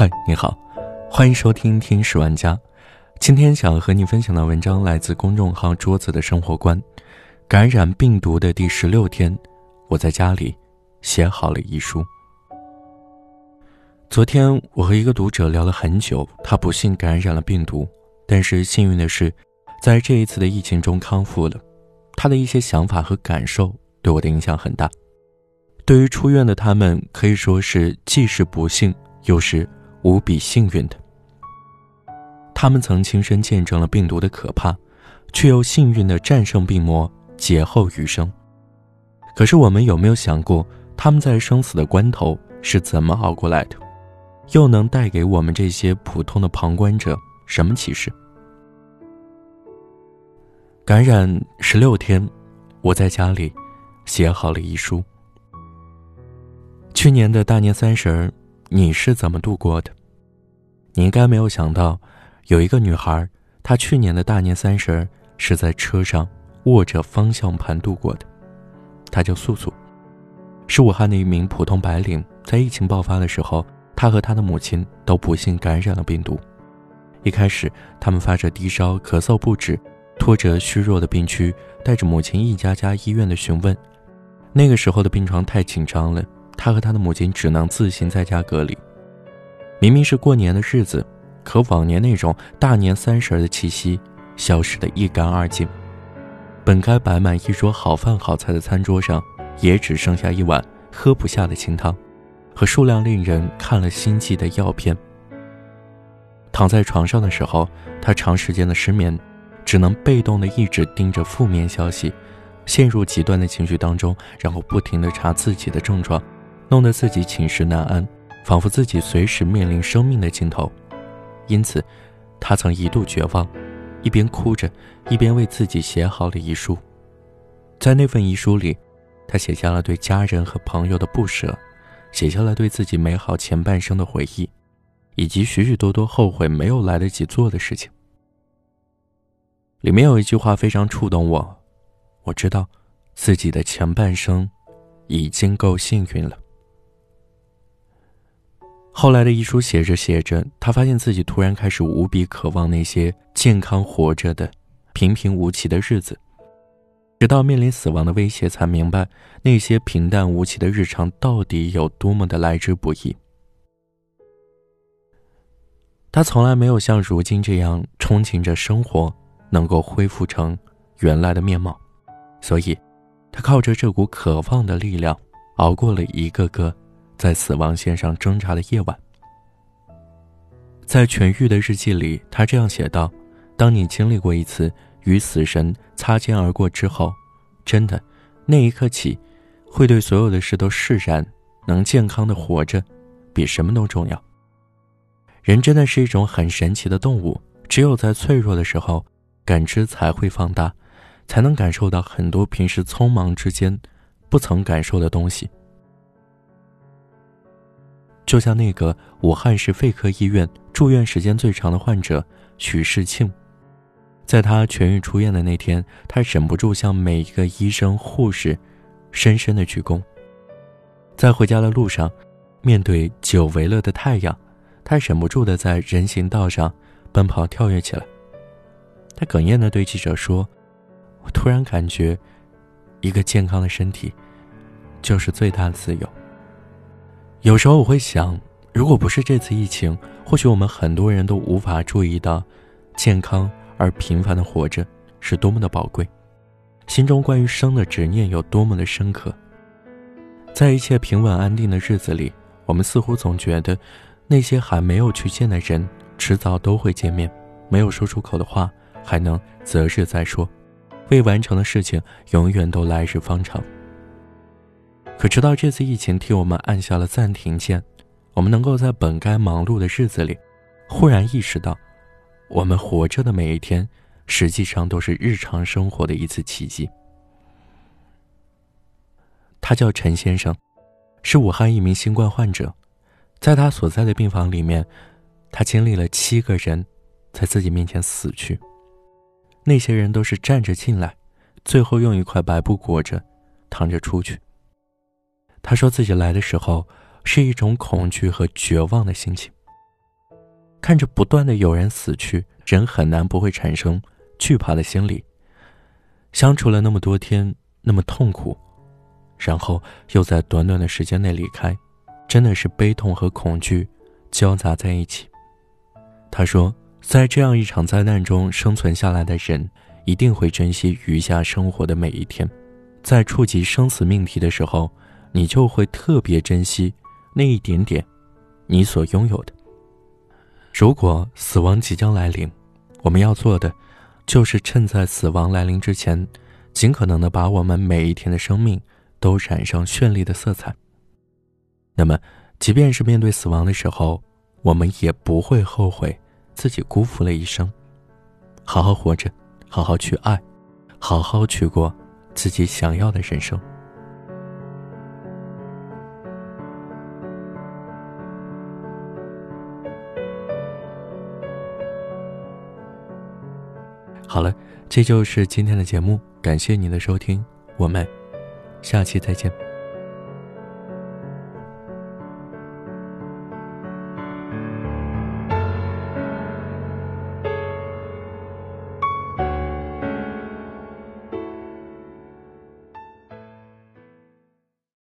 嗨，你好，欢迎收听《听十万家》。今天想和你分享的文章来自公众号“桌子的生活观”。感染病毒的第十六天，我在家里写好了遗书。昨天我和一个读者聊了很久，他不幸感染了病毒，但是幸运的是，在这一次的疫情中康复了。他的一些想法和感受对我的影响很大。对于出院的他们，可以说是既是不幸，又是。无比幸运的，他们曾亲身见证了病毒的可怕，却又幸运的战胜病魔，劫后余生。可是，我们有没有想过，他们在生死的关头是怎么熬过来的？又能带给我们这些普通的旁观者什么启示？感染十六天，我在家里写好了遗书。去年的大年三十儿。你是怎么度过的？你应该没有想到，有一个女孩，她去年的大年三十是在车上握着方向盘度过的。她叫素素，是武汉的一名普通白领。在疫情爆发的时候，她和她的母亲都不幸感染了病毒。一开始，他们发着低烧、咳嗽不止，拖着虚弱的病躯，带着母亲一家家医院的询问。那个时候的病床太紧张了。他和他的母亲只能自行在家隔离。明明是过年的日子，可往年那种大年三十的气息消失得一干二净。本该摆满一桌好饭好菜的餐桌上，也只剩下一碗喝不下的清汤，和数量令人看了心悸的药片。躺在床上的时候，他长时间的失眠，只能被动的一直盯着负面消息，陷入极端的情绪当中，然后不停的查自己的症状。弄得自己寝食难安，仿佛自己随时面临生命的尽头。因此，他曾一度绝望，一边哭着，一边为自己写好了遗书。在那份遗书里，他写下了对家人和朋友的不舍，写下了对自己美好前半生的回忆，以及许许多多后悔没有来得及做的事情。里面有一句话非常触动我：我知道，自己的前半生已经够幸运了。后来的遗书写着写着，他发现自己突然开始无比渴望那些健康活着的、平平无奇的日子。直到面临死亡的威胁，才明白那些平淡无奇的日常到底有多么的来之不易。他从来没有像如今这样憧憬着生活能够恢复成原来的面貌，所以，他靠着这股渴望的力量，熬过了一个个。在死亡线上挣扎的夜晚，在痊愈的日记里，他这样写道：“当你经历过一次与死神擦肩而过之后，真的，那一刻起，会对所有的事都释然，能健康的活着，比什么都重要。人真的是一种很神奇的动物，只有在脆弱的时候，感知才会放大，才能感受到很多平时匆忙之间不曾感受的东西。”就像那个武汉市肺科医院住院时间最长的患者许世庆，在他痊愈出院的那天，他忍不住向每一个医生护士深深的鞠躬。在回家的路上，面对久违了的太阳，他忍不住的在人行道上奔跑跳跃起来。他哽咽的对记者说：“我突然感觉，一个健康的身体，就是最大的自由。”有时候我会想，如果不是这次疫情，或许我们很多人都无法注意到，健康而平凡的活着是多么的宝贵，心中关于生的执念有多么的深刻。在一切平稳安定的日子里，我们似乎总觉得，那些还没有去见的人，迟早都会见面；没有说出口的话，还能择日再说；未完成的事情，永远都来日方长。可直到这次疫情替我们按下了暂停键，我们能够在本该忙碌的日子里，忽然意识到，我们活着的每一天，实际上都是日常生活的一次奇迹。他叫陈先生，是武汉一名新冠患者，在他所在的病房里面，他经历了七个人在自己面前死去，那些人都是站着进来，最后用一块白布裹着，躺着出去。他说自己来的时候是一种恐惧和绝望的心情，看着不断的有人死去，人很难不会产生惧怕的心理。相处了那么多天，那么痛苦，然后又在短短的时间内离开，真的是悲痛和恐惧交杂在一起。他说，在这样一场灾难中生存下来的人，一定会珍惜余下生活的每一天，在触及生死命题的时候，你就会特别珍惜那一点点你所拥有的。如果死亡即将来临，我们要做的。就是趁在死亡来临之前，尽可能的把我们每一天的生命都染上绚丽的色彩。那么，即便是面对死亡的时候，我们也不会后悔自己辜负了一生。好好活着，好好去爱，好好去过自己想要的人生。好了，这就是今天的节目，感谢您的收听，我们下期再见。